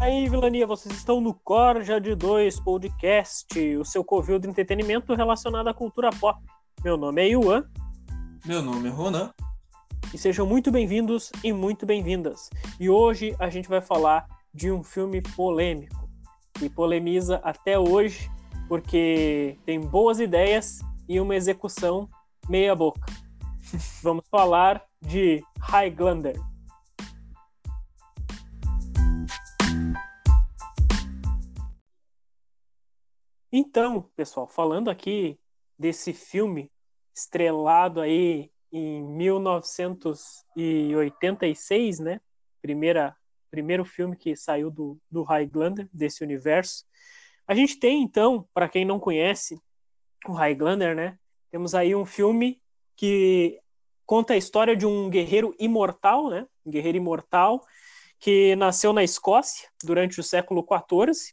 aí, Vilania, vocês estão no Corja de Dois Podcast, o seu covil de entretenimento relacionado à cultura pop. Meu nome é Yuan. Meu nome é Ronan. E sejam muito bem-vindos e muito bem-vindas. E hoje a gente vai falar de um filme polêmico, que polemiza até hoje, porque tem boas ideias e uma execução meia boca. Vamos falar de Highlander. Então, pessoal, falando aqui desse filme estrelado aí em 1986, né? Primeira, primeiro filme que saiu do, do Highlander, desse universo. A gente tem, então, para quem não conhece o Highlander, né? Temos aí um filme que conta a história de um guerreiro imortal, né? Um guerreiro imortal que nasceu na Escócia durante o século XIV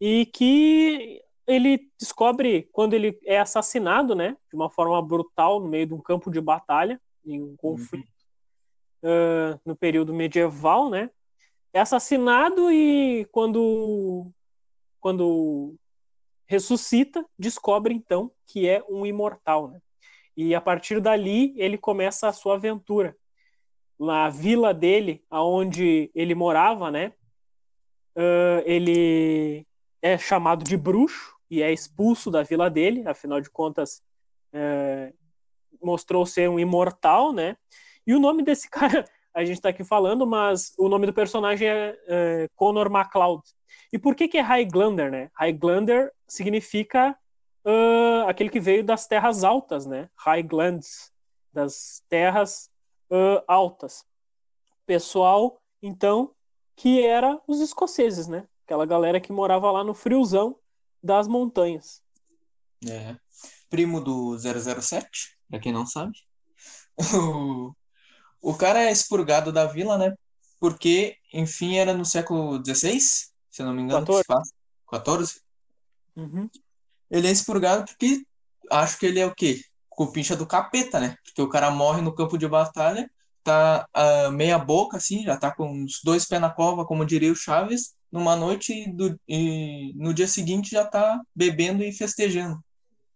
e que ele descobre quando ele é assassinado, né, de uma forma brutal no meio de um campo de batalha, em um conflito uhum. uh, no período medieval, né, é assassinado e quando quando ressuscita, descobre então que é um imortal, né? E a partir dali ele começa a sua aventura. Na vila dele, aonde ele morava, né? Uh, ele é chamado de bruxo e é expulso da vila dele, afinal de contas, é, mostrou ser um imortal, né? E o nome desse cara, a gente está aqui falando, mas o nome do personagem é, é Conor MacLeod. E por que, que é Highlander, né? Highlander significa uh, aquele que veio das terras altas, né? Highlands, das terras uh, altas. Pessoal, então, que era os escoceses, né? Aquela galera que morava lá no friozão das montanhas. É. Primo do 007, pra quem não sabe. O, o cara é expurgado da vila, né? Porque, enfim, era no século XVI, se eu não me engano. 14. 14? Uhum. Ele é expurgado porque acho que ele é o quê? Cupincha do capeta, né? Porque o cara morre no campo de batalha, tá uh, meia boca, assim, já tá com os dois pés na cova, como diria o Chaves, numa noite e, do, e no dia seguinte já tá bebendo e festejando.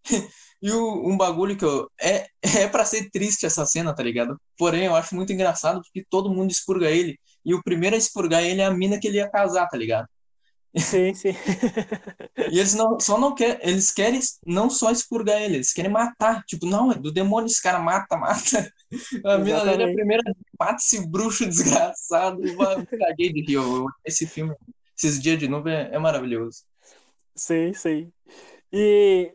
e o, um bagulho que eu. É, é para ser triste essa cena, tá ligado? Porém, eu acho muito engraçado porque todo mundo expurga ele. E o primeiro a expurgar ele é a mina que ele ia casar, tá ligado? Sim, sim. e eles não, só não querem, eles querem não só expurgar ele, eles querem matar. Tipo, não, é do demônio, esse cara mata, mata. A mina dele é a primeira, mata esse bruxo desgraçado. Eu caguei de rio. Esse filme esses dias de nuvem é, é maravilhoso. Sim, sim. E,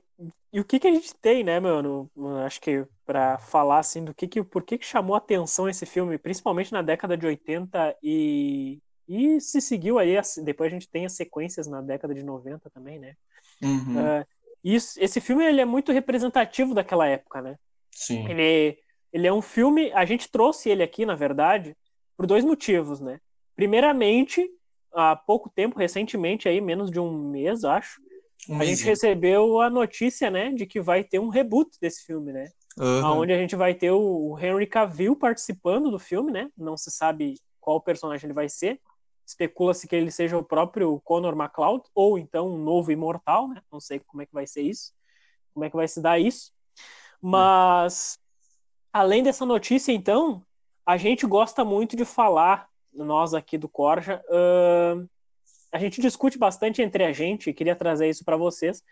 e o que que a gente tem, né, mano? Acho que para falar assim do que que por que que chamou atenção esse filme, principalmente na década de 80 e e se seguiu aí, depois a gente tem as sequências na década de 90 também, né? Uhum. Uh, isso, esse filme ele é muito representativo daquela época, né? Sim. Ele, ele é um filme, a gente trouxe ele aqui, na verdade, por dois motivos, né? Primeiramente, há pouco tempo, recentemente, aí, menos de um mês, acho, um a gente recebeu a notícia, né, de que vai ter um reboot desse filme, né? Uhum. Onde a gente vai ter o Henry Cavill participando do filme, né? Não se sabe qual personagem ele vai ser. Especula-se que ele seja o próprio Conor MacLeod, ou então um novo imortal, né? Não sei como é que vai ser isso, como é que vai se dar isso. Mas, além dessa notícia, então, a gente gosta muito de falar nós aqui do Corja, uh, a gente discute bastante entre a gente, queria trazer isso para vocês.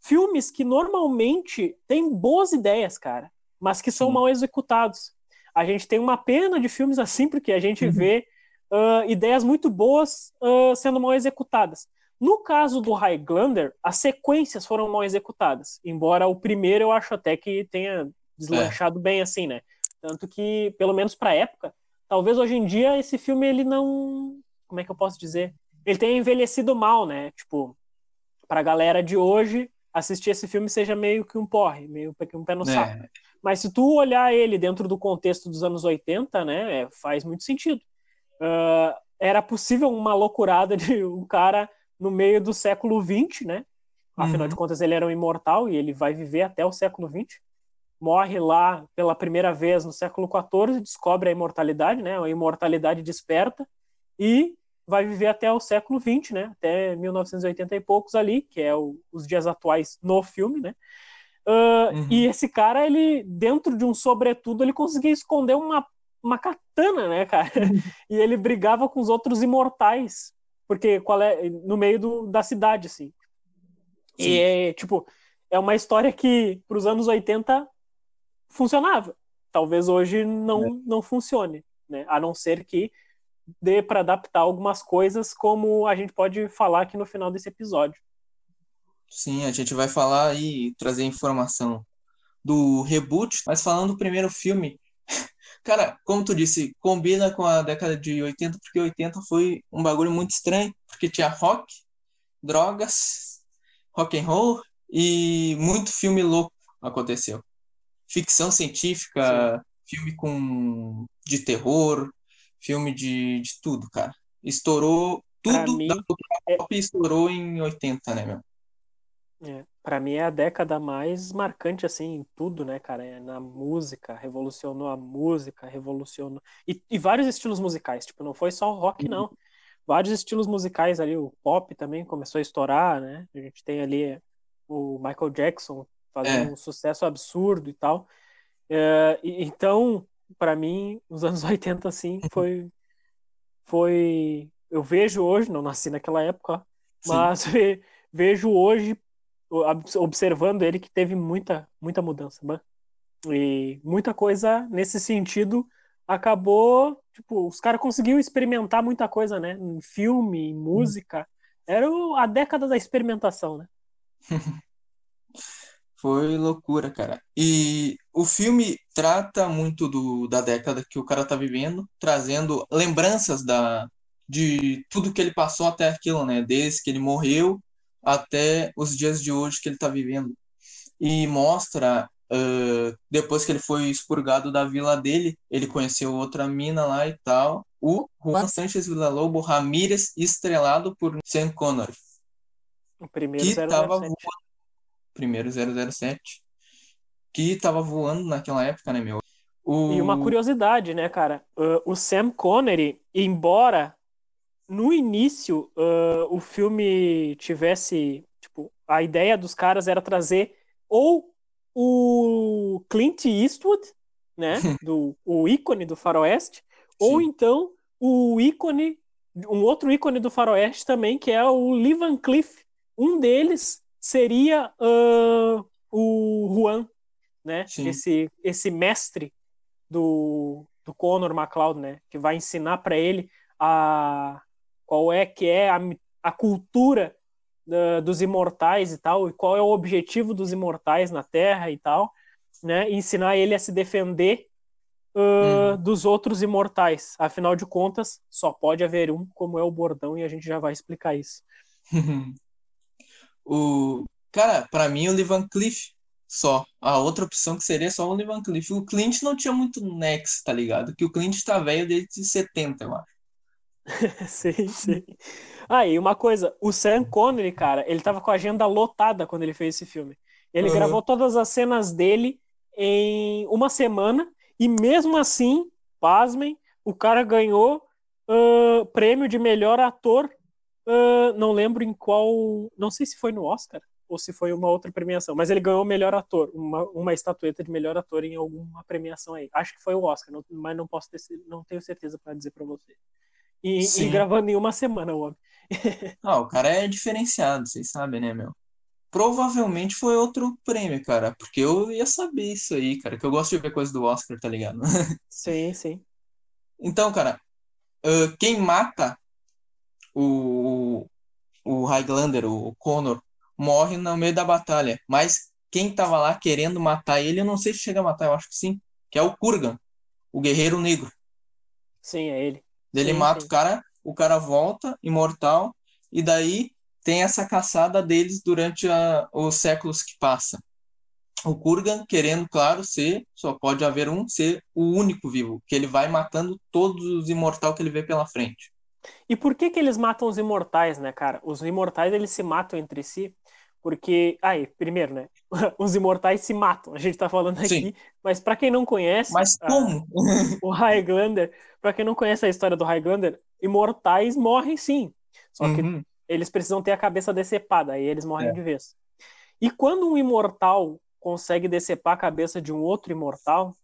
Filmes que normalmente têm boas ideias, cara, mas que são Sim. mal executados. A gente tem uma pena de filmes assim, porque a gente uhum. vê uh, ideias muito boas uh, sendo mal executadas. No caso do Highlander, as sequências foram mal executadas, embora o primeiro eu acho até que tenha deslanchado é. bem assim, né? Tanto que, pelo menos para época, talvez hoje em dia esse filme ele não, como é que eu posso dizer? Ele tenha envelhecido mal, né? Tipo, pra galera de hoje, assistir esse filme seja meio que um porre, meio que um pé no é. saco. Mas se tu olhar ele dentro do contexto dos anos 80, né, é, faz muito sentido. Uh, era possível uma loucurada de um cara no meio do século 20, né? Afinal uhum. de contas, ele era um imortal e ele vai viver até o século 20 morre lá pela primeira vez no século XIV, descobre a imortalidade, né? A imortalidade desperta e vai viver até o século XX, né? Até 1980 e poucos ali, que é o, os dias atuais no filme, né? Uh, uhum. E esse cara, ele, dentro de um sobretudo, ele conseguia esconder uma, uma katana, né, cara? Uhum. E ele brigava com os outros imortais, porque qual é no meio do, da cidade, assim. Sim. E é, tipo, é uma história que, para os anos 80, funcionava. Talvez hoje não, é. não funcione, né? A não ser que dê para adaptar algumas coisas, como a gente pode falar aqui no final desse episódio. Sim, a gente vai falar e trazer informação do reboot, mas falando do primeiro filme, cara, como tu disse, combina com a década de 80, porque 80 foi um bagulho muito estranho, porque tinha rock, drogas, rock and roll e muito filme louco aconteceu. Ficção científica, Sim. filme com de terror, filme de, de tudo, cara. Estourou tudo mim, da cultura é pop estourou em 80, né, meu? É, para mim é a década mais marcante assim em tudo, né, cara? É na música, revolucionou a música, revolucionou e, e, vários estilos musicais, tipo, não foi só o rock não. Uhum. Vários estilos musicais ali, o pop também começou a estourar, né? A gente tem ali o Michael Jackson fazendo é. um sucesso absurdo e tal. É, e, então, para mim, os anos 80 assim foi foi eu vejo hoje, não nasci naquela época, mas vejo hoje observando ele que teve muita muita mudança, né? E muita coisa nesse sentido acabou, tipo, os caras conseguiram experimentar muita coisa, né? Em filme, em música. Era a década da experimentação, né? Foi loucura, cara. E o filme trata muito do, da década que o cara tá vivendo, trazendo lembranças da, de tudo que ele passou até aquilo, né? Desde que ele morreu até os dias de hoje que ele tá vivendo. E mostra, uh, depois que ele foi expurgado da vila dele, ele conheceu outra mina lá e tal. O Juan Sanchez Villa-Lobo Ramírez, estrelado por Sam Connery. O primeiro que tava voando primeiro 007, que tava voando naquela época, né, meu? O... E uma curiosidade, né, cara? Uh, o Sam Connery, embora no início uh, o filme tivesse, tipo, a ideia dos caras era trazer ou o Clint Eastwood, né, do o ícone do faroeste, ou então o ícone, um outro ícone do faroeste também, que é o Lee Van Cleef. Um deles seria uh, o Juan, né? Esse, esse mestre do, do Conor McLeod, né? Que vai ensinar para ele a qual é que é a, a cultura uh, dos imortais e tal, e qual é o objetivo dos imortais na Terra e tal, né? E ensinar ele a se defender uh, hum. dos outros imortais. Afinal de contas, só pode haver um, como é o bordão, e a gente já vai explicar isso. O cara, para mim o Lee Van Cleef só. A outra opção que seria só o Lee Van Cleef. O Clint não tinha muito nexo, tá ligado? Que o Clint tá velho desde 70, eu acho. sim, sim. Ah, e uma coisa, o Sam Connery, cara, ele tava com a agenda lotada quando ele fez esse filme. Ele uhum. gravou todas as cenas dele em uma semana e mesmo assim, pasmem, o cara ganhou uh, prêmio de melhor ator Uh, não lembro em qual. Não sei se foi no Oscar ou se foi uma outra premiação, mas ele ganhou melhor ator, uma, uma estatueta de melhor ator em alguma premiação aí. Acho que foi o Oscar, não, mas não posso ter, não tenho certeza para dizer para você. E, e, gravando em uma semana, o homem. ah, o cara é diferenciado, vocês sabem, né, meu? Provavelmente foi outro prêmio, cara, porque eu ia saber isso aí, cara, que eu gosto de ver coisa do Oscar, tá ligado? sim, sim. Então, cara, uh, quem mata o, o Highlander, o Connor, morre no meio da batalha. Mas quem tava lá querendo matar ele, eu não sei se chega a matar, eu acho que sim, que é o Kurgan, o guerreiro negro. Sim, é ele. Ele sim, mata sim. o cara, o cara volta, imortal, e daí tem essa caçada deles durante a, os séculos que passam. O Kurgan querendo, claro, ser, só pode haver um, ser o único vivo, que ele vai matando todos os imortais que ele vê pela frente. E por que que eles matam os imortais, né, cara? Os imortais eles se matam entre si porque aí, primeiro, né? Os imortais se matam. A gente tá falando aqui, Sim. mas para quem não conhece, mas como? A, o Highlander, para quem não conhece a história do Highlander, imortais morrem sim. Só que Uhum. eles precisam ter a cabeça decepada, aí eles morrem É. de vez. E quando um imortal consegue decepar a cabeça de um outro imortal,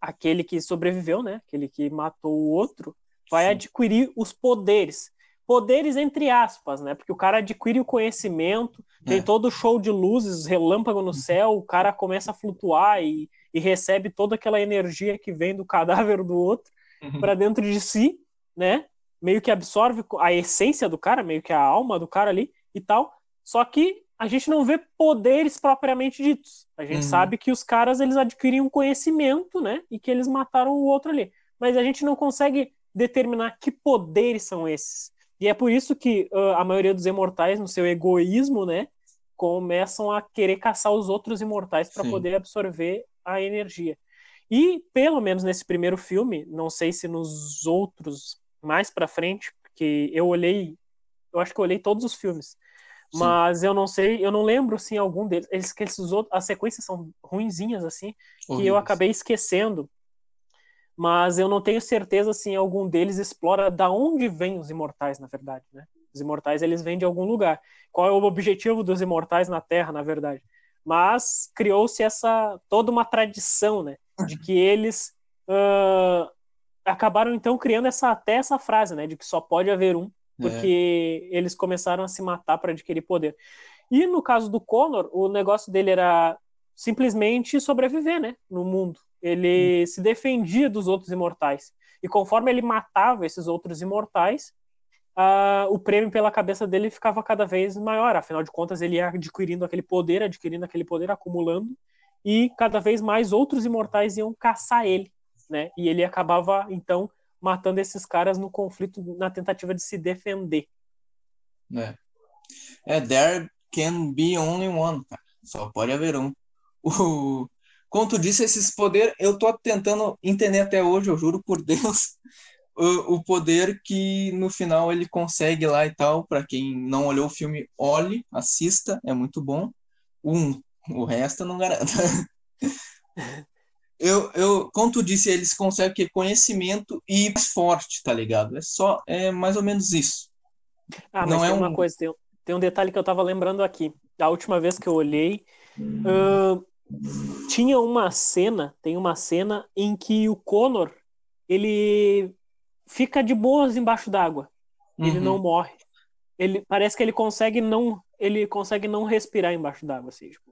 aquele que sobreviveu, né? Aquele que matou o outro, vai Sim. adquirir os poderes. Poderes entre aspas, né? Porque o cara adquire o conhecimento, tem É. todo o show de luzes, relâmpago no céu, o cara começa a flutuar e, e recebe toda aquela energia que vem do cadáver do outro Uhum. para dentro de si, né? Meio que absorve a essência do cara, meio que a alma do cara ali e tal. Só que a gente não vê poderes propriamente ditos. A gente Uhum. sabe que os caras eles adquiriam conhecimento, né? E que eles mataram o outro ali. Mas a gente não consegue determinar que poderes são esses. E é por isso que uh, a maioria dos imortais, no seu egoísmo, né, começam a querer caçar os outros imortais para poder absorver a energia. E pelo menos nesse primeiro filme, não sei se nos outros mais para frente, porque eu olhei, eu acho que eu olhei todos os filmes, Sim. mas eu não sei, eu não lembro se algum deles, eles esses outros, as sequências são ruinzinhas assim, que eu Horríveis. acabei esquecendo. Mas eu não tenho certeza se algum deles explora da onde vêm os imortais, na verdade, né? Os imortais eles vêm de algum lugar. Qual é o objetivo dos imortais na Terra, na verdade? Mas criou-se essa toda uma tradição, né, de que eles ah, acabaram então criando essa até essa frase, né, de que só pode haver um, porque eles começaram a se matar para adquirir poder. E no caso do Connor, o negócio dele era simplesmente sobreviver, né, no mundo. Ele se defendia dos outros imortais. E conforme ele matava esses outros imortais, ah, o prêmio pela cabeça dele ficava cada vez maior. Afinal de contas, ele ia adquirindo aquele poder, adquirindo aquele poder, acumulando, e cada vez mais outros imortais iam caçar ele, né? E ele acabava então matando esses caras no conflito, na tentativa de se defender. É. É, there can be only one, cara. Só pode haver um. O, como tu disse, esses poderes, eu tô tentando entender até hoje, eu juro por Deus, o, o poder que no final ele consegue lá e tal. Pra quem não olhou o filme, olhe, assista, é muito bom. Um, o resto eu não garanto. Eu, eu, como tu disse, eles conseguem que conhecimento e mais forte, tá ligado? É só, é mais ou menos isso. Ah, mas Não tem é uma um- coisa, tem, um- tem um detalhe que eu tava lembrando aqui. Da última vez que eu olhei, ahn, tinha uma cena, tem uma cena em que o Connor, ele fica de boas embaixo d'água. Ele Uhum. não morre. Ele parece que ele consegue não, ele consegue não respirar embaixo d'água, assim, tipo.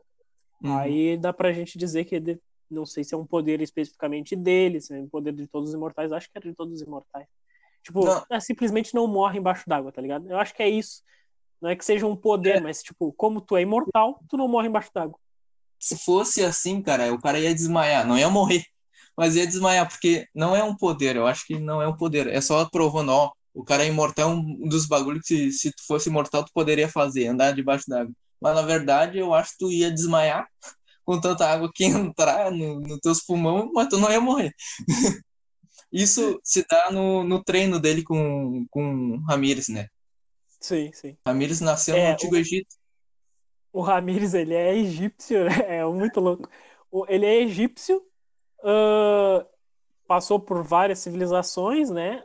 Uhum. Aí dá pra gente dizer que ele, não sei se é um poder especificamente dele, se é um poder de todos os imortais, acho que era de todos os imortais. Tipo, Não. é, simplesmente não morre embaixo d'água, tá ligado? Eu acho que é isso. Não é que seja um poder, mas tipo, como tu é imortal, tu não morre embaixo d'água. Se fosse assim, cara, o cara ia desmaiar, não ia morrer, mas ia desmaiar, porque não é um poder, eu acho que não é um poder, é só provando, ó, o cara é imortal, é um dos bagulhos que se, se tu fosse imortal tu poderia fazer, andar debaixo d'água. Mas na verdade eu acho que tu ia desmaiar com tanta água que entrar no, nos teus pulmões, mas tu não ia morrer. Isso se dá no, no treino dele com, com Ramírez, né? Sim, sim. Ramírez nasceu É, no Antigo Egito. O Ramírez, ele é egípcio, né? É muito louco. Ele é egípcio, ah, passou por várias civilizações, né?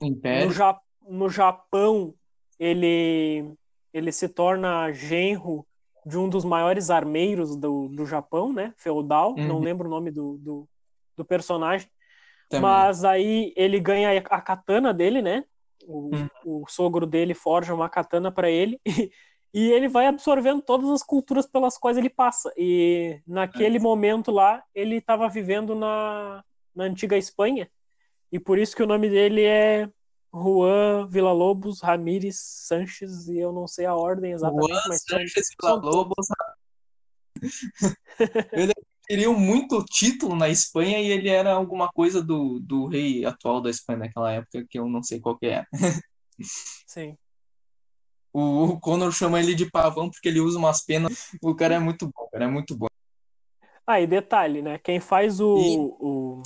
No, Império. Ja- no Japão, ele, ele se torna genro de um dos maiores armeiros do, do Japão, né? Feudal, não Uhum. lembro o nome do, do, do personagem. também. Mas aí ele ganha a katana dele, né? O, Hum. o sogro dele forja uma katana para ele e, e ele vai absorvendo todas as culturas pelas quais ele passa. E naquele É. momento lá, ele estava vivendo na, na antiga Espanha e por isso que o nome dele é Juan Villa-Lobos Ramírez Sanches e eu não sei a ordem exatamente, Juan mas são Villalobos. Ele queria muito título na Espanha e ele era alguma coisa do, do rei atual da Espanha naquela época, que eu não sei qual que é. sim. O, Conor chama ele de pavão porque ele usa umas penas. O cara é muito bom, cara, é muito bom. Ah, e detalhe, né? Quem faz o, E- o,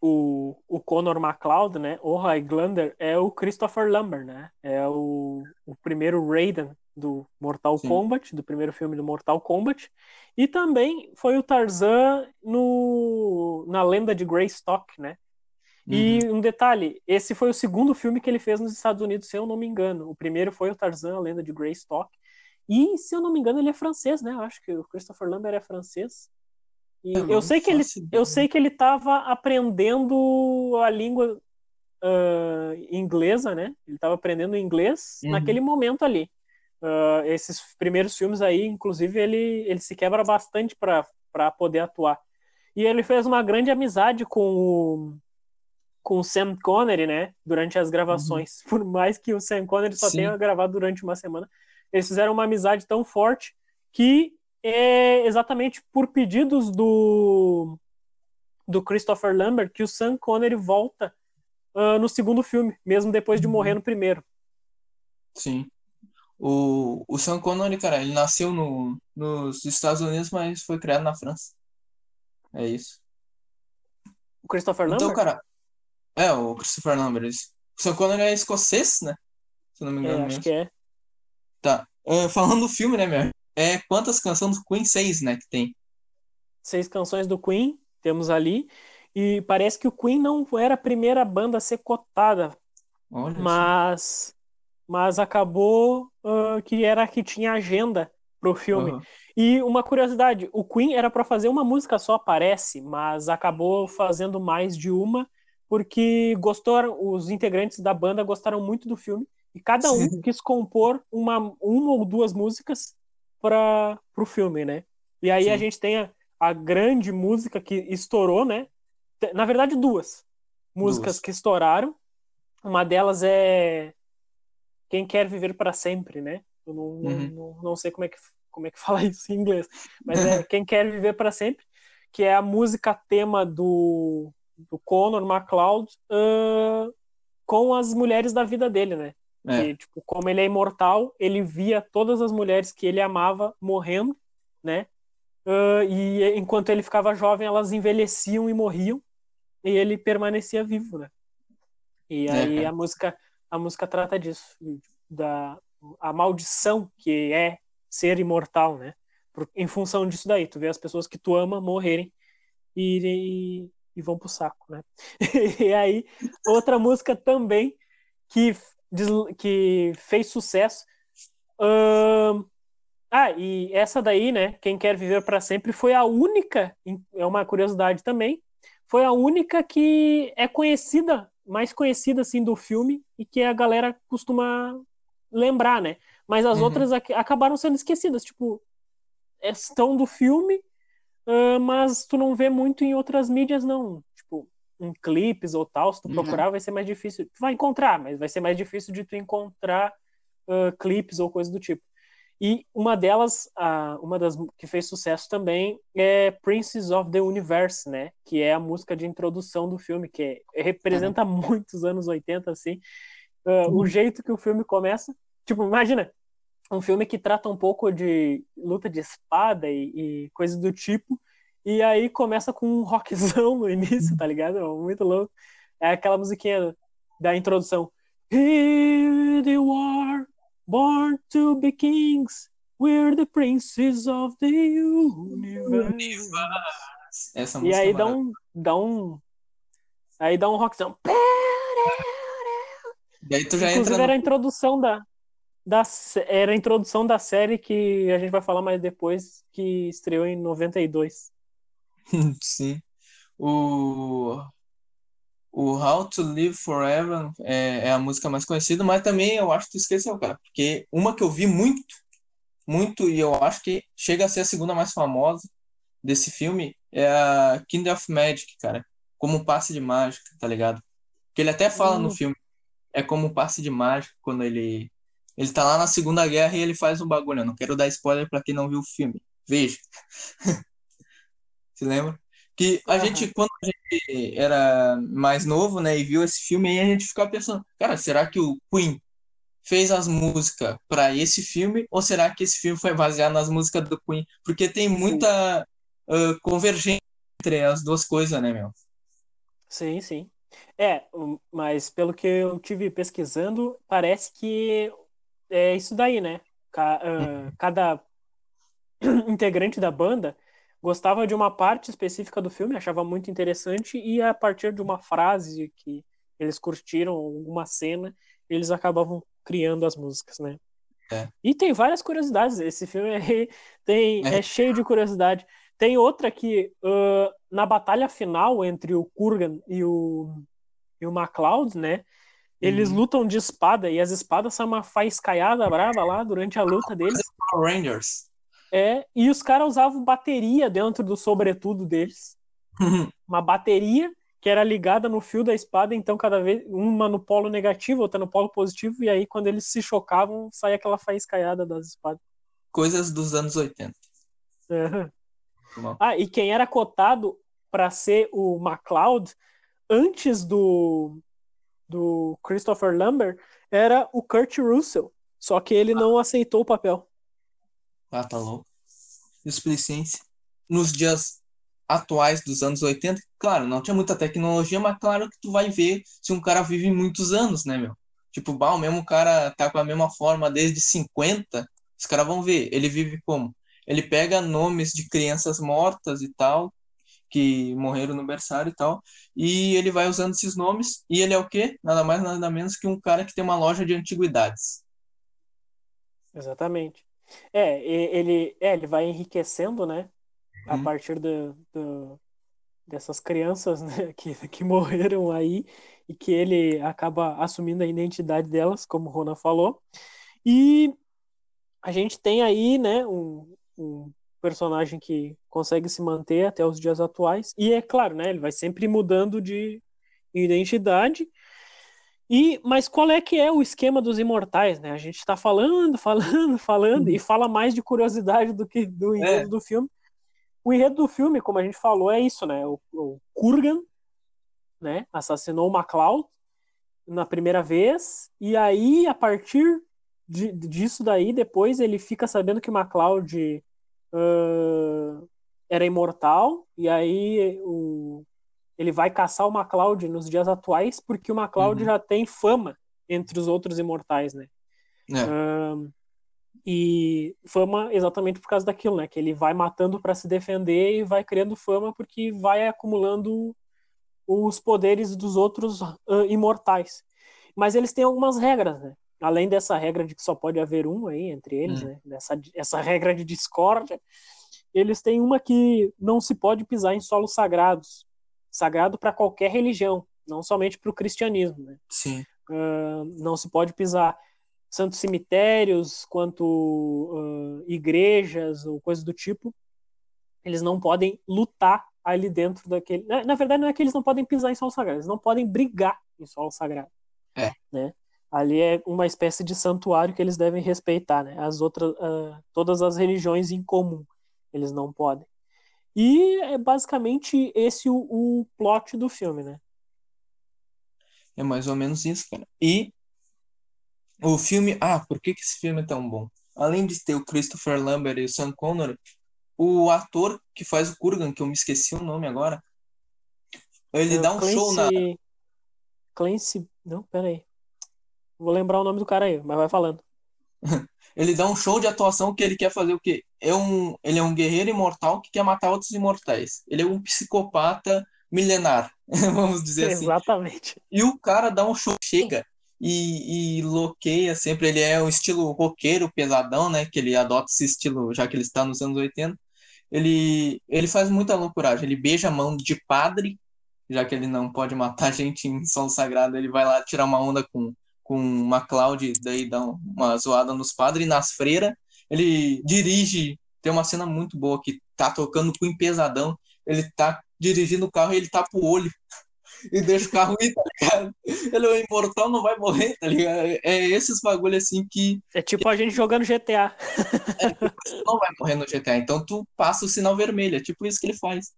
o, o Conor McLeod, né? O Highlander, é o Christopher Lambert, né? É o, o primeiro Raiden do Mortal Sim. Kombat, do primeiro filme do Mortal Kombat. E também foi o Tarzan no, na lenda de Greystock, né? E um detalhe, esse foi o segundo filme que ele fez nos Estados Unidos, se eu não me engano. O primeiro foi o Tarzan, a lenda de Greystock. E, se eu não me engano, ele é francês, né? Eu acho que o Christopher Lambert é francês. E eu, eu sei que ele, eu sei que ele estava aprendendo a língua uh, inglesa, né? Ele estava aprendendo inglês uhum. naquele momento ali. Uh, esses primeiros filmes aí, inclusive, ele, ele se quebra bastante para poder atuar. E ele fez uma grande amizade com o, com o Sam Connery, né? Durante as gravações. Uhum. Por mais que o Sam Connery só Sim. tenha gravado durante uma semana, eles fizeram uma amizade tão forte que é exatamente por pedidos do, do Christopher Lambert que o Sam Connery volta uh, no segundo filme, mesmo depois de morrer uhum. no primeiro. Sim. O, o Sam Connery, cara, ele nasceu no, nos Estados Unidos, mas foi criado na França. É isso. O Christopher então, Lambert? Então, cara, é, o Christopher Lambert. O Sam Connery é escocês, né? Se não me engano. É, acho mesmo. que é. Tá. Uh, falando do filme, né, meu? É quantas canções do Queen? Seis, né, que tem. Seis canções do Queen, temos ali. E parece que o Queen não era a primeira banda a ser cotada. Olha mas, mas acabou uh, que era a que tinha agenda pro filme. Uhum. E uma curiosidade, o Queen era para fazer uma música só, parece, mas acabou fazendo mais de uma porque gostaram, os integrantes da banda gostaram muito do filme e cada um Sim. quis compor uma, uma ou duas músicas para o filme, né? E aí Sim. a gente tem a, a, grande música que estourou, né? Na verdade, duas músicas duas. que estouraram. Uma delas é Quem Quer Viver para Sempre, né? Eu não, uhum. não, não, sei como é, que, como é que fala isso em inglês, mas é Quem Quer Viver para Sempre, que é a música tema do, do Conor McLeod uh, com as mulheres da vida dele, né? É. Que, tipo, como ele é imortal, ele via todas as mulheres que ele amava morrendo, né? Uh, e enquanto ele ficava jovem, elas envelheciam e morriam, e ele permanecia vivo, né? E é, aí é. a música a música trata disso, da a maldição que é ser imortal, né? Por, em função disso daí, tu vê as pessoas que tu ama morrerem e, e, vão pro saco, né? e aí outra música também que que fez sucesso. Ah, e essa daí, né? Quem quer viver para sempre foi a única, é uma curiosidade também, foi a única que é conhecida, mais conhecida assim do filme e que a galera costuma lembrar, né? Mas as uhum. outras acabaram sendo esquecidas, tipo, estão do filme, uh, mas tu não vê muito em outras mídias, não em clipes ou tal, se tu uhum. procurar, vai ser mais difícil. Tu vai encontrar, mas vai ser mais difícil de tu encontrar uh, clipes ou coisa do tipo. E uma delas, uh, uma das que fez sucesso também é Princes of the Universe, né? Que é a música de introdução do filme, que é, representa uhum. muitos anos 80, assim. Uh, uhum. O jeito que o filme começa. Tipo, imagina, um filme que trata um pouco de luta de espada e, e coisas do tipo, e aí começa com um rockzão no início, tá ligado? Muito louco. É aquela musiquinha da introdução. Here they are, born to be kings. We're the princes of the universe. Essa música e aí é dá um, dá um. Aí dá um rockzão. E aí tu já Inclusive entra era a introdução da, da. Era a introdução da série que a gente vai falar mais depois, que estreou em 92. Sim. O, o How to Live Forever é, é a música mais conhecida, mas também eu acho que tu esqueceu, cara. Porque uma que eu vi muito, muito, e eu acho que chega a ser a segunda mais famosa desse filme, é a Kingdom of Magic, cara. Como um passe de mágica, tá ligado? Que ele até fala no hum. filme. É como um passe de mágica quando ele. Ele tá lá na Segunda Guerra e ele faz um bagulho. Eu não quero dar spoiler para quem não viu o filme. Veja. Se lembra? Que a uhum. gente, quando a gente era mais novo, né, e viu esse filme, aí a gente ficava pensando, cara, será que o Queen fez as músicas para esse filme ou será que esse filme foi baseado nas músicas do Queen? Porque tem muita uh, convergência entre as duas coisas, né, meu? Sim, sim. É, mas pelo que eu tive pesquisando, parece que é isso daí, né? Cada integrante da banda gostava de uma parte específica do filme, achava muito interessante, e a partir de uma frase que eles curtiram, alguma cena, eles acabavam criando as músicas, né? É. E tem várias curiosidades. Esse filme é, tem, é. é cheio de curiosidade. Tem outra que, uh, na batalha final entre o Kurgan e o, e o MacLeod, né? Eles uhum. lutam de espada e as espadas são uma faiscaiada brava lá durante a luta deles. Rangers. É, e os caras usavam bateria dentro do sobretudo deles. Uma bateria que era ligada no fio da espada, então cada vez uma no polo negativo, outra no polo positivo, e aí quando eles se chocavam, saía aquela faiscaiada das espadas. Coisas dos anos 80. Uhum. Ah, e quem era cotado para ser o MacLeod antes do, do Christopher Lambert era o Kurt Russell, só que ele ah. não aceitou o papel. Ah, tá louco. Displicência. Nos dias atuais dos anos 80, claro, não tinha muita tecnologia, mas claro que tu vai ver se um cara vive muitos anos, né, meu? Tipo, bah, o mesmo cara tá com a mesma forma desde 50, os caras vão ver, ele vive como? Ele pega nomes de crianças mortas e tal, que morreram no berçário e tal, e ele vai usando esses nomes, e ele é o quê? Nada mais, nada menos que um cara que tem uma loja de antiguidades. Exatamente. É, ele, é, ele vai enriquecendo, né? A uhum. partir do, do, dessas crianças né, que, que morreram aí e que ele acaba assumindo a identidade delas, como o Rona falou. E a gente tem aí, né, um, um personagem que consegue se manter até os dias atuais. E é claro, né, ele vai sempre mudando de identidade e, mas qual é que é o esquema dos imortais, né? A gente está falando, falando, falando, e fala mais de curiosidade do que do enredo é. do filme. O enredo do filme, como a gente falou, é isso, né? O, o Kurgan, né? Assassinou o MacLeod na primeira vez, e aí, a partir de, disso daí, depois ele fica sabendo que o MacLeod uh, era imortal, e aí o, ele vai caçar o MacLeod nos dias atuais porque o MacLeod uhum. já tem fama entre os outros imortais, né? É. Um, e fama exatamente por causa daquilo, né? Que ele vai matando para se defender e vai criando fama porque vai acumulando os poderes dos outros uh, imortais. Mas eles têm algumas regras, né? Além dessa regra de que só pode haver um aí entre eles, uhum. né? Dessa, essa regra de discórdia, eles têm uma que não se pode pisar em solos sagrados sagrado para qualquer religião, não somente para o cristianismo. Né? Sim. Uh, não se pode pisar santos cemitérios, quanto uh, igrejas ou coisas do tipo. Eles não podem lutar ali dentro daquele. Na, na, verdade, não é que eles não podem pisar em solo sagrado, eles não podem brigar em solo sagrado. É. Né? Ali é uma espécie de santuário que eles devem respeitar, né? As outras, uh, todas as religiões em comum, eles não podem. E é basicamente esse o, o plot do filme, né? É mais ou menos isso, cara. E o filme. Ah, por que, que esse filme é tão bom? Além de ter o Christopher Lambert e o Sam Connor, o ator que faz o Kurgan, que eu me esqueci o nome agora, ele é dá um Clancy... show na. Clancy. Não, peraí. Vou lembrar o nome do cara aí, mas vai falando. ele dá um show de atuação que ele quer fazer o quê? É um, ele é um guerreiro imortal que quer matar outros imortais. Ele é um psicopata milenar, vamos dizer assim. Exatamente. E o cara dá um show, chega e, e loqueia sempre. Ele é um estilo roqueiro, pesadão, né? Que ele adota esse estilo, já que ele está nos anos 80. Ele, ele faz muita loucuragem. Ele beija a mão de padre, já que ele não pode matar gente em solo sagrado. Ele vai lá tirar uma onda com com uma Cloud, daí dá uma zoada nos padres e nas freiras. Ele dirige, tem uma cena muito boa que tá tocando com pesadão, ele tá dirigindo o carro e ele tapa o olho e deixa o carro ir, tá ligado? Ele é imortal, não vai morrer, tá ligado? É esses bagulho assim que. É tipo a gente jogando GTA. É, não vai morrer no GTA, então tu passa o sinal vermelho, é tipo isso que ele faz.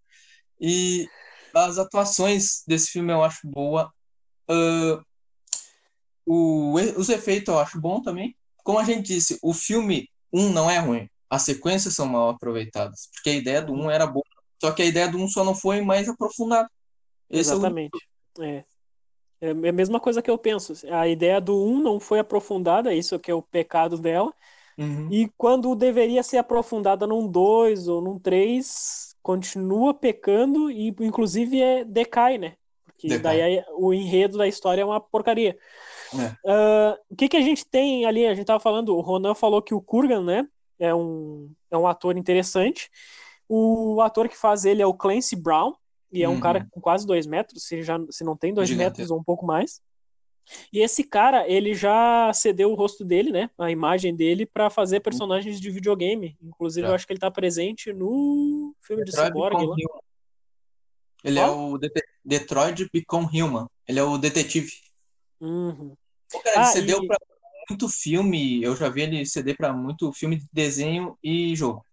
E as atuações desse filme eu acho boa. Uh, o, os efeitos eu acho bom também. Como a gente disse, o filme 1 um não é ruim. As sequências são mal aproveitadas. Porque a ideia do 1 um era boa. Só que a ideia do 1 um só não foi mais aprofundada. Esse Exatamente. É, é, é a mesma coisa que eu penso. A ideia do 1 não foi aprofundada, isso que é o pecado dela. Uhum. E quando deveria ser aprofundada num 2 ou num 3, continua pecando e, inclusive, é, decai, né? Porque decai. daí o enredo da história é uma porcaria. É. Uh, o que, que a gente tem ali? A gente tava falando, o Ronan falou que o Kurgan, né? É um, é um ator interessante. O ator que faz ele é o Clancy Brown, e é um uhum. cara com quase dois metros, se, já, se não tem dois Gigante. metros ou um pouco mais. E esse cara, ele já cedeu o rosto dele, né? A imagem dele para fazer personagens de videogame. Inclusive, é. eu acho que ele tá presente no filme de Cyborg. Ele é o Det Detroit Become Human. Ele é o detetive. Uhum. Pô, cara, ele ah, cedeu e... pra muito filme. Eu já vi ele ceder para muito filme de desenho e jogo.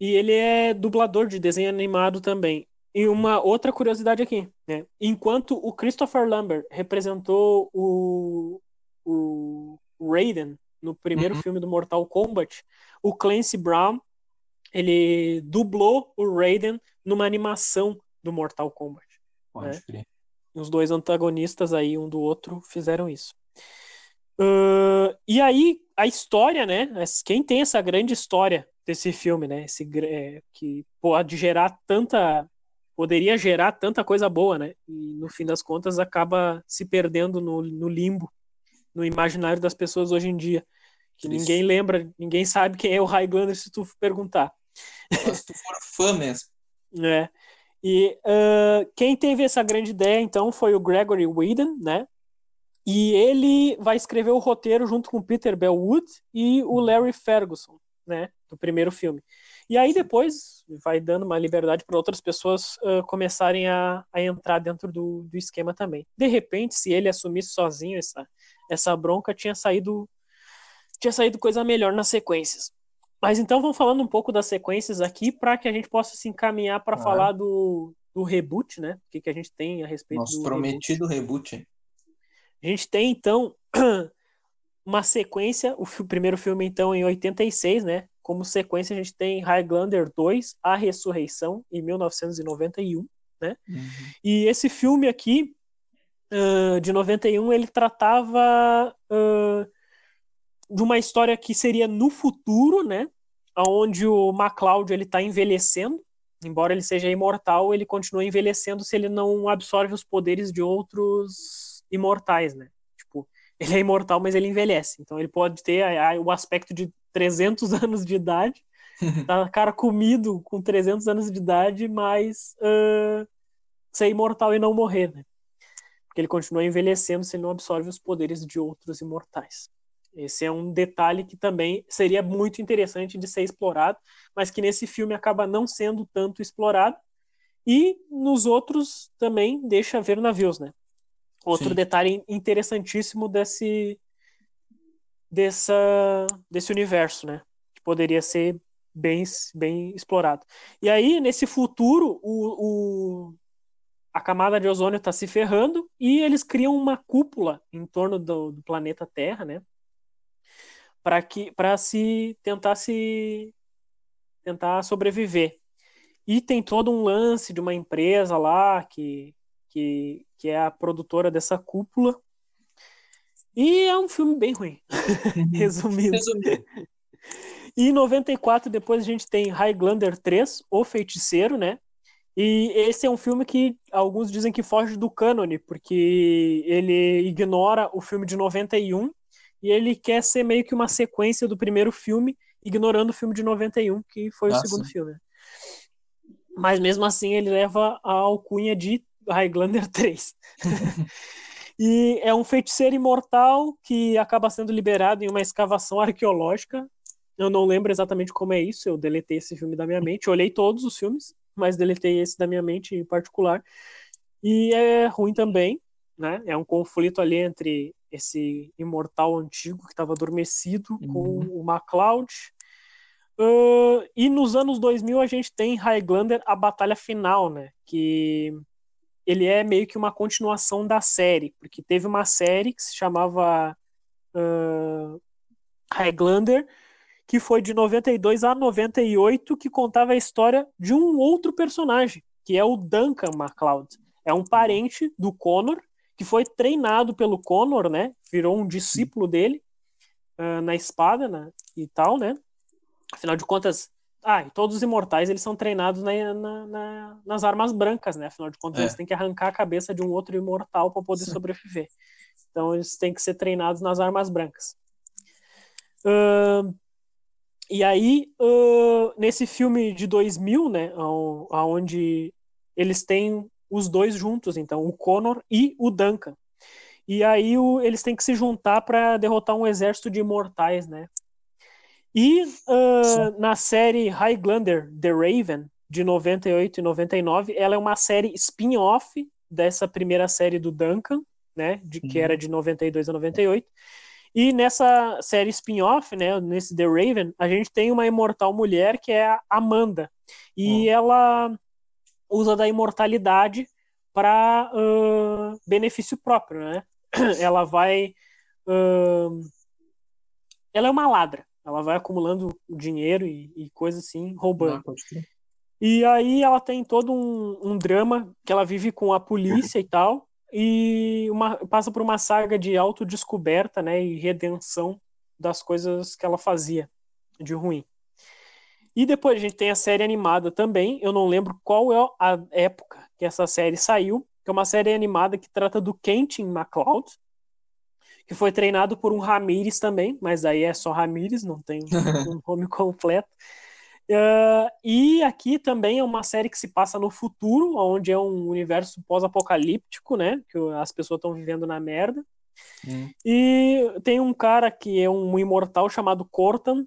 E ele é dublador de desenho animado também. E uma outra curiosidade aqui, né? Enquanto o Christopher Lambert representou o, o Raiden no primeiro uhum. filme do Mortal Kombat, o Clancy Brown ele dublou o Raiden numa animação do Mortal Kombat. Pode né? Os dois antagonistas aí, um do outro, fizeram isso. Uh, e aí, a história, né? Quem tem essa grande história desse filme, né? Esse, é, que pode gerar tanta poderia gerar tanta coisa boa, né? E no fim das contas acaba se perdendo no, no limbo, no imaginário das pessoas hoje em dia. Que Isso. ninguém lembra, ninguém sabe quem é o Highlander se tu perguntar. se tu for fã mesmo. É. E uh, quem teve essa grande ideia, então, foi o Gregory Whedon, né? E ele vai escrever o roteiro junto com Peter Bellwood e o Larry Ferguson, né? Do primeiro filme. E aí depois vai dando uma liberdade para outras pessoas uh, começarem a, a, entrar dentro do, do, esquema também. De repente, se ele assumisse sozinho essa, essa bronca, tinha saído tinha saído coisa melhor nas sequências. Mas então vamos falando um pouco das sequências aqui para que a gente possa se encaminhar para ah. falar do, do reboot, né? O que, que a gente tem a respeito Nosso do prometido reboot. reboot. A gente tem então uma sequência, o, o primeiro filme então em 86, né? Como sequência, a gente tem Highlander 2, A Ressurreição, em 1991. Né? Uhum. E esse filme aqui, uh, de 91, ele tratava uh, de uma história que seria no futuro, né? onde o MacLeod está envelhecendo. Embora ele seja imortal, ele continua envelhecendo se ele não absorve os poderes de outros imortais, né? Tipo, ele é imortal, mas ele envelhece. Então ele pode ter o aspecto de 300 anos de idade, tá cara comido com 300 anos de idade, mas uh, ser imortal e não morrer, né? Porque ele continua envelhecendo se ele não absorve os poderes de outros imortais. Esse é um detalhe que também seria muito interessante de ser explorado, mas que nesse filme acaba não sendo tanto explorado. E nos outros também deixa ver navios, né? Outro Sim. detalhe interessantíssimo desse, dessa, desse universo, né? Que poderia ser bem, bem explorado. E aí, nesse futuro, o, o a camada de ozônio está se ferrando e eles criam uma cúpula em torno do, do planeta Terra, né? Para que para se tentar se tentar sobreviver. E tem todo um lance de uma empresa lá que, que, que é a produtora dessa cúpula e é um filme bem ruim, uhum. resumindo. resumindo. E em 94, depois a gente tem Highlander 3, O Feiticeiro, né? E esse é um filme que alguns dizem que foge do cânone, porque ele ignora o filme de 91 e ele quer ser meio que uma sequência do primeiro filme, ignorando o filme de 91, que foi o segundo filme. Mas mesmo assim ele leva a alcunha de Highlander 3. E é um feiticeiro imortal que acaba sendo liberado em uma escavação arqueológica. Eu não lembro exatamente como é isso, eu deletei esse filme da minha mente. Eu olhei todos os filmes, mas deletei esse da minha mente em particular. E é ruim também, né? É um conflito ali entre esse imortal antigo que estava adormecido uhum. com o MacLeod. Uh, e nos anos 2000 a gente tem Highlander, a batalha final, né? Que ele é meio que uma continuação da série, porque teve uma série que se chamava uh, Highlander, que foi de 92 a 98, que contava a história de um outro personagem, que é o Duncan MacLeod. É um parente do Connor, que foi treinado pelo Connor, né? Virou um discípulo dele uh, na espada né? e tal, né? Afinal de contas, Ah, todos os imortais eles são treinados na, na, na, nas armas brancas, né? Afinal de contas, é. eles têm que arrancar a cabeça de um outro imortal para poder Sim. sobreviver. Então, eles têm que ser treinados nas armas brancas. Uh, e aí, uh, nesse filme de 2000, né? Onde eles têm os dois juntos, então, o Connor e o Duncan. E aí o, eles têm que se juntar para derrotar um exército de imortais, né? E uh, na série Highlander, The Raven, de 98 e 99, ela é uma série spin-off dessa primeira série do Duncan, né, de, que era de 92 a 98. E nessa série spin-off, né, nesse The Raven, a gente tem uma imortal mulher que é a Amanda. E ela usa da imortalidade para uh, benefício próprio, né? Ela vai. Uh, ela é uma ladra. Ela vai acumulando dinheiro e, e coisas assim, roubando. Não, e aí ela tem todo um, um, drama que ela vive com a polícia e tal, e uma, passa por uma saga de autodescoberta né, e redenção das coisas que ela fazia de ruim. E depois a gente tem a série animada também, eu não lembro qual é a época que essa série saiu, que é uma série animada que trata do Kentin MacLeod, que foi treinado por um Ramires também, mas aí é só Ramires, não tem um nome completo. Uh, e aqui também é uma série que se passa no futuro, onde é um universo pós-apocalíptico, né? Que as pessoas estão vivendo na merda. Hum. E tem um cara que é um imortal chamado Cortan,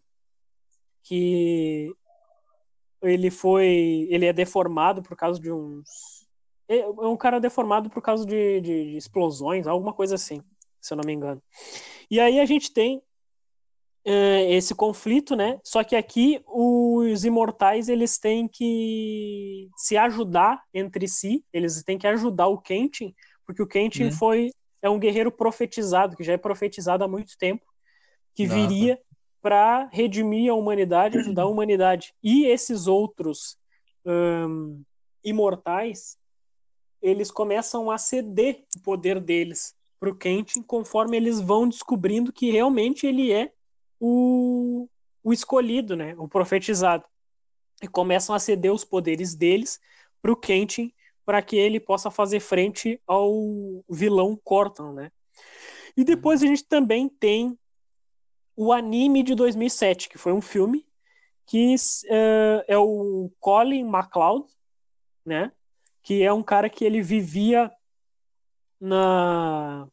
que ele foi. Ele é deformado por causa de uns. É, é um cara deformado por causa de, de, de explosões, alguma coisa assim se eu não me engano. E aí a gente tem uh, esse conflito, né? Só que aqui os imortais eles têm que se ajudar entre si, eles têm que ajudar o Kentin, porque o Kentin hum. foi é um guerreiro profetizado, que já é profetizado há muito tempo, que Nossa. viria para redimir a humanidade, ajudar a humanidade. E esses outros um, imortais, eles começam a ceder o poder deles pro Kentin conforme eles vão descobrindo que realmente ele é o, o escolhido, né? O profetizado. E começam a ceder os poderes deles pro Kentin para que ele possa fazer frente ao vilão Cortan, né? E depois a gente também tem o anime de 2007, que foi um filme que uh, é o Colin MacLeod, né? Que é um cara que ele vivia na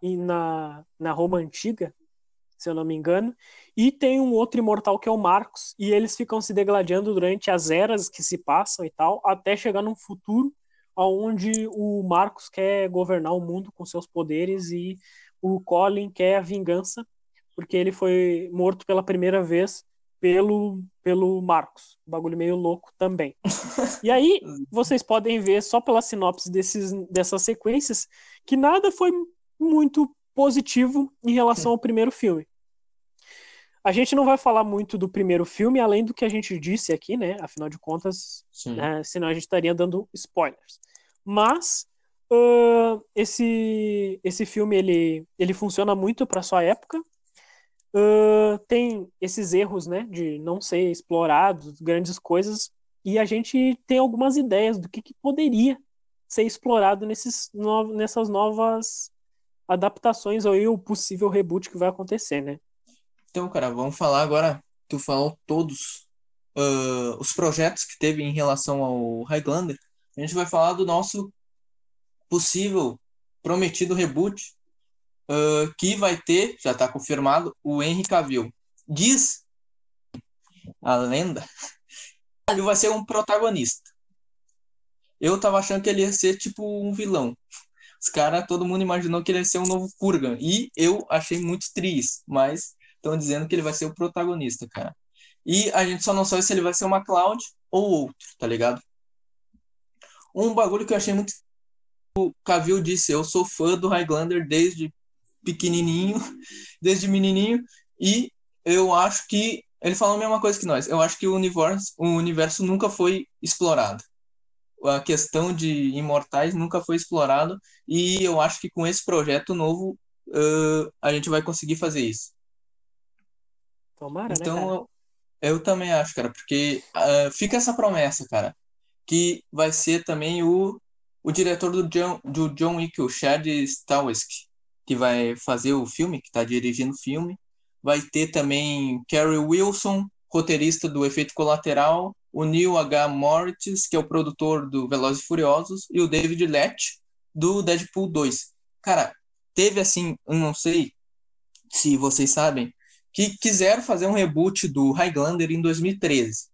na, na Roma antiga, se eu não me engano, e tem um outro imortal que é o Marcos, e eles ficam se degladiando durante as eras que se passam e tal, até chegar num futuro onde o Marcos quer governar o mundo com seus poderes e o Colin quer a vingança, porque ele foi morto pela primeira vez pelo, pelo Marcos. Um bagulho meio louco também. E aí, vocês podem ver só pela sinopse desses, dessas sequências que nada foi muito positivo em relação ao primeiro filme. A gente não vai falar muito do primeiro filme, além do que a gente disse aqui, né? Afinal de contas, né? senão a gente estaria dando spoilers. Mas uh, esse esse filme ele ele funciona muito para sua época. Uh, tem esses erros, né, de não ser explorado, grandes coisas, e a gente tem algumas ideias do que, que poderia ser explorado nesses no, nessas novas adaptações ou o possível reboot que vai acontecer, né? Então, cara, vamos falar agora. Tu falou todos uh, os projetos que teve em relação ao Highlander. A gente vai falar do nosso possível prometido reboot uh, que vai ter, já está confirmado, o Henry Cavill. Diz a lenda ele vai ser um protagonista. Eu tava achando que ele ia ser tipo um vilão. Os caras, todo mundo imaginou que ele ia ser um novo Kurgan. E eu achei muito triste, mas estão dizendo que ele vai ser o protagonista, cara. E a gente só não sabe se ele vai ser uma Cloud ou outro, tá ligado? Um bagulho que eu achei muito. O Cavill disse: Eu sou fã do Highlander desde pequenininho, desde menininho, e eu acho que. Ele falou a mesma coisa que nós. Eu acho que o universo, o universo nunca foi explorado a questão de imortais nunca foi explorado e eu acho que com esse projeto novo uh, a gente vai conseguir fazer isso. Tomara, né, então, né, Eu também acho, cara, porque uh, fica essa promessa, cara, que vai ser também o, o diretor do John, do John Wick, o Chad Stahelski, que vai fazer o filme, que está dirigindo o filme. Vai ter também Kerry Wilson, roteirista do Efeito Colateral, o Neil H. Moritz, que é o produtor do Velozes e Furiosos, e o David Letch, do Deadpool 2. Cara, teve assim, eu não sei se vocês sabem, que quiseram fazer um reboot do Highlander em 2013.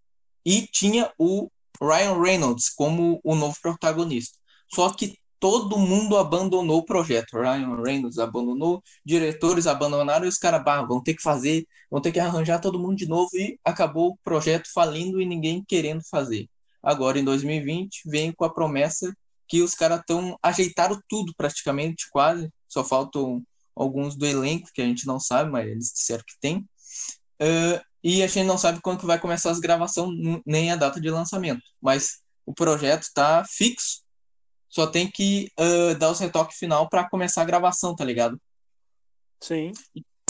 E tinha o Ryan Reynolds como o novo protagonista. Só que todo mundo abandonou o projeto. Ryan Reynolds abandonou, diretores abandonaram e os caras vão ter que fazer, vão ter que arranjar todo mundo de novo e acabou o projeto falindo e ninguém querendo fazer. Agora, em 2020, vem com a promessa que os caras estão ajeitaram tudo praticamente, quase. Só faltam alguns do elenco que a gente não sabe, mas eles disseram que tem. Uh, e a gente não sabe quando que vai começar as gravações, nem a data de lançamento. Mas o projeto está fixo, só tem que uh, dar os retoques final para começar a gravação, tá ligado? Sim.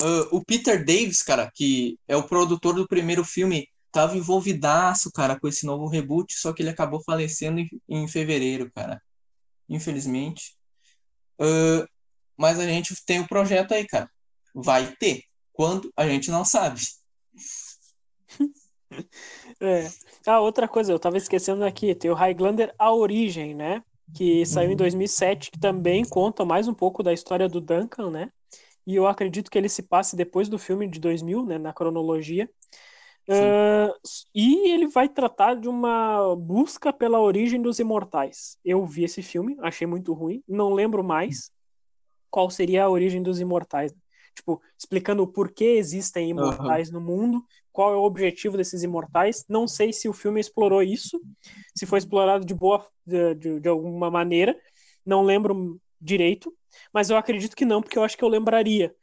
Uh, o Peter Davis, cara, que é o produtor do primeiro filme, tava envolvidaço, cara, com esse novo reboot, só que ele acabou falecendo em, em fevereiro, cara. Infelizmente. Uh, mas a gente tem o projeto aí, cara. Vai ter. Quando? A gente não sabe. É. Ah, outra coisa, eu tava esquecendo aqui, tem o Highlander A Origem, né? Que saiu em 2007, que também conta mais um pouco da história do Duncan, né? E eu acredito que ele se passe depois do filme de 2000, né? Na cronologia. Uh, e ele vai tratar de uma busca pela origem dos imortais. Eu vi esse filme, achei muito ruim, não lembro mais qual seria a origem dos imortais. Tipo, explicando o porquê existem imortais uhum. no mundo, qual é o objetivo desses imortais. Não sei se o filme explorou isso, se foi explorado de boa, de, de, de alguma maneira. Não lembro direito, mas eu acredito que não, porque eu acho que eu lembraria,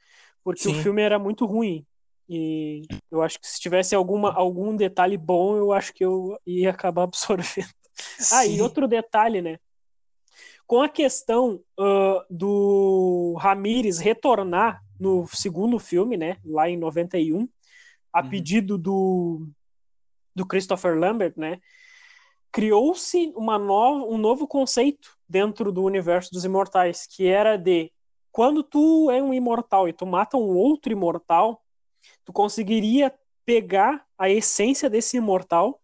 porque Sim. o filme era muito ruim. E eu acho que se tivesse alguma, algum detalhe bom, eu acho que eu ia acabar absorvendo. Sim. Ah, e outro detalhe, né? Com a questão uh, do Ramires retornar no segundo filme, né, lá em 91, a uhum. pedido do, do Christopher Lambert, né, criou-se uma nova, um novo conceito dentro do universo dos imortais, que era de quando tu é um imortal e tu mata um outro imortal, tu conseguiria pegar a essência desse imortal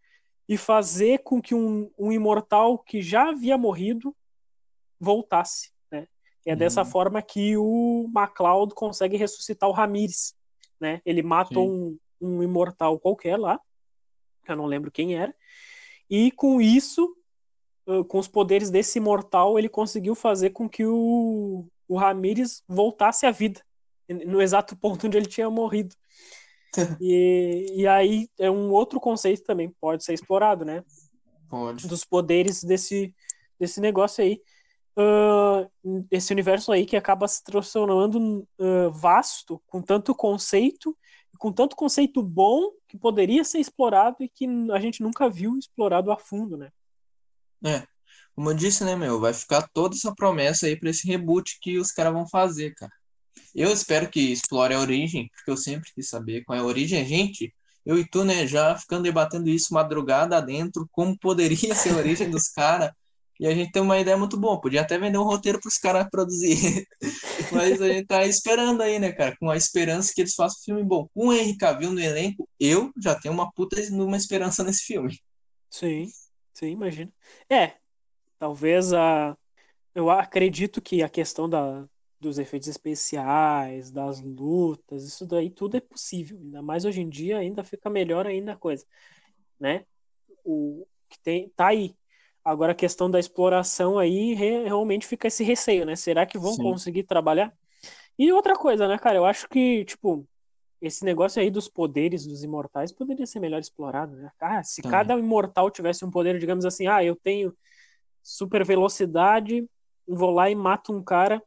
e fazer com que um, um imortal que já havia morrido voltasse. Né? É uhum. dessa forma que o MacLeod consegue ressuscitar o Ramires. Né? Ele mata um, um imortal qualquer lá, eu não lembro quem era, e com isso, com os poderes desse imortal, ele conseguiu fazer com que o, o Ramires voltasse à vida, no exato ponto onde ele tinha morrido. e, e aí é um outro conceito também, pode ser explorado, né? Pode. Dos poderes desse, desse negócio aí uh, esse universo aí que acaba se transformando uh, vasto, com tanto conceito, com tanto conceito bom que poderia ser explorado e que a gente nunca viu explorado a fundo, né? É, como eu disse, né, meu, vai ficar toda essa promessa aí para esse reboot que os caras vão fazer, cara. Eu espero que explore a origem, porque eu sempre quis saber qual é a origem. Gente, eu e tu, né, já ficando debatendo isso madrugada dentro, como poderia ser a origem dos caras. E a gente tem uma ideia muito boa. Podia até vender um roteiro para os caras produzir. Mas a gente tá esperando aí, né, cara? Com a esperança que eles façam um filme bom. Com o Henry Cavill no elenco, eu já tenho uma puta uma esperança nesse filme. Sim, sim, imagino. É, talvez a. Eu acredito que a questão da, dos efeitos especiais, das lutas, isso daí tudo é possível. Ainda mais hoje em dia ainda fica melhor ainda a coisa, né? O que tem tá aí, Agora a questão da exploração aí realmente fica esse receio, né? Será que vão Sim. conseguir trabalhar? E outra coisa, né, cara? Eu acho que, tipo, esse negócio aí dos poderes dos imortais poderia ser melhor explorado, né? Ah, se Também. cada imortal tivesse um poder, digamos assim, ah, eu tenho super velocidade, vou lá e mato um cara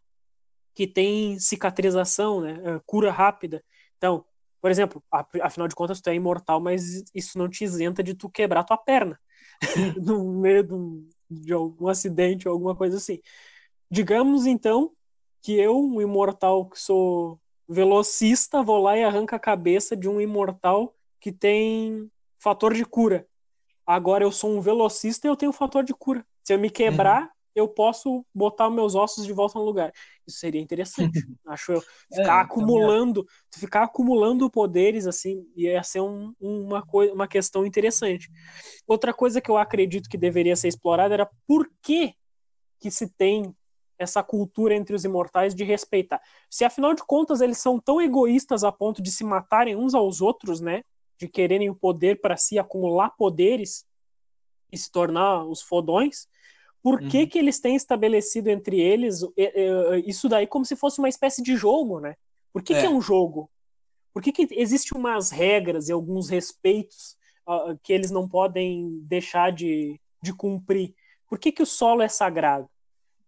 que tem cicatrização, né? É, cura rápida. Então, por exemplo, afinal de contas, tu é imortal, mas isso não te isenta de tu quebrar tua perna. no meio de, um, de algum acidente ou alguma coisa assim. Digamos então que eu, um imortal que sou velocista, vou lá e arranco a cabeça de um imortal que tem fator de cura. Agora eu sou um velocista e eu tenho fator de cura. Se eu me quebrar, uhum. Eu posso botar meus ossos de volta no lugar. Isso seria interessante, acho eu. Ficar é, acumulando, ficar acumulando poderes assim, ia ser um, uma, coisa, uma questão interessante. Outra coisa que eu acredito que deveria ser explorada era por que que se tem essa cultura entre os imortais de respeitar. Se afinal de contas eles são tão egoístas a ponto de se matarem uns aos outros, né? De quererem o poder para si, acumular poderes e se tornar os fodões, por que, uhum. que eles têm estabelecido entre eles isso daí como se fosse uma espécie de jogo, né? Por que é, que é um jogo? Por que, que existem umas regras e alguns respeitos uh, que eles não podem deixar de, de cumprir? Por que, que o solo é sagrado?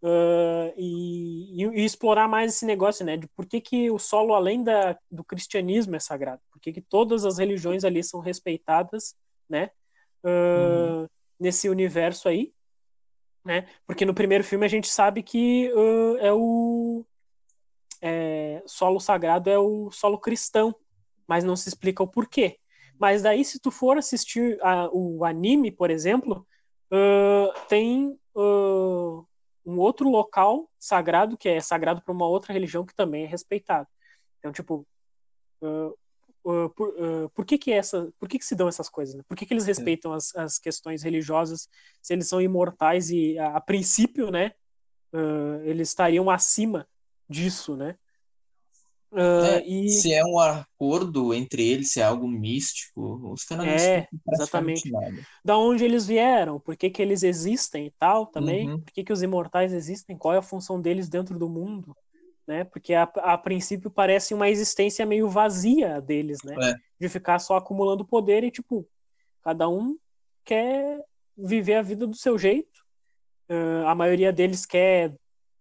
Uh, e, e, explorar mais esse negócio, né? De por que, que o solo, além da, do cristianismo, é sagrado? Por que, que todas as religiões ali são respeitadas, né? Uh, uhum. Nesse universo aí, né? Porque no primeiro filme a gente sabe que uh, é o é, solo sagrado é o solo cristão, mas não se explica o porquê. Mas daí, se tu for assistir a, o anime, por exemplo, tem um outro local sagrado que é sagrado para uma outra religião que também é respeitado. Então, tipo, uh, uh, por, uh, por, que que essa, por que que se dão essas coisas? Né? Por que que eles respeitam as, as questões religiosas se eles são imortais e a, a princípio, né, eles estariam acima disso, né? Uh, é, e... Se é um acordo entre eles, se é algo místico, os caras é, exatamente. Nada. Da onde eles vieram, por que, que eles existem e tal também, uhum. por que, que os imortais existem, qual é a função deles dentro do mundo, né? Porque a, a princípio parece uma existência meio vazia deles, né? É. De ficar só acumulando poder e, tipo, cada um quer viver a vida do seu jeito. Uh, a maioria deles quer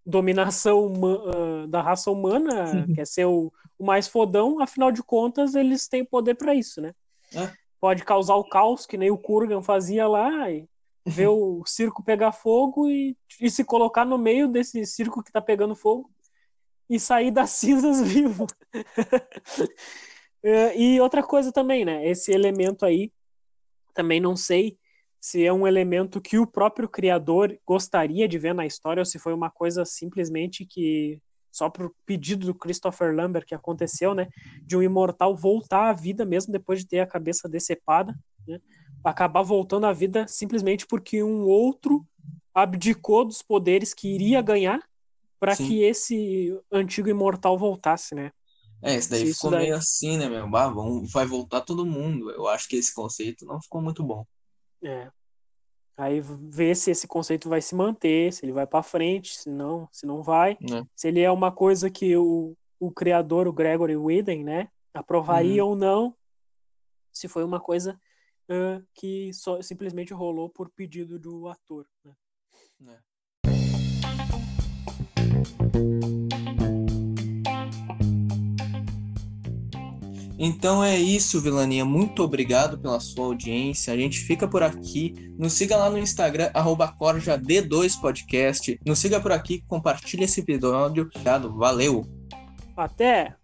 dominação uh, da raça humana, quer ser o, o, mais fodão, afinal de contas, eles têm poder para isso, né? É. Pode causar o caos, que nem o Kurgan fazia lá, e ver o circo pegar fogo e, e se colocar no meio desse circo que tá pegando fogo e sair das cinzas vivo. uh, e outra coisa também, né? Esse elemento aí, também não sei se é um elemento que o próprio criador gostaria de ver na história ou se foi uma coisa simplesmente que só por pedido do Christopher Lambert que aconteceu, né, de um imortal voltar à vida mesmo depois de ter a cabeça decepada, né, acabar voltando à vida simplesmente porque um outro abdicou dos poderes que iria ganhar para que esse antigo imortal voltasse, né? É, esse daí ficou daí... meio assim, né, meu? Bah, vai voltar todo mundo. Eu acho que esse conceito não ficou muito bom. É. Aí ver se esse conceito vai se manter, se ele vai para frente, se não, se não vai. É. Se ele é uma coisa que o, o criador, o Gregory Whedon, né, aprovaria uhum. ou não. Se foi uma coisa uh, que só, simplesmente rolou por pedido do ator. Né? É. Então é isso, Vilaninha. Muito obrigado pela sua audiência. A gente fica por aqui. Nos siga lá no Instagram, CorjaD2Podcast. Nos siga por aqui, compartilhe esse episódio. Obrigado, valeu! Até!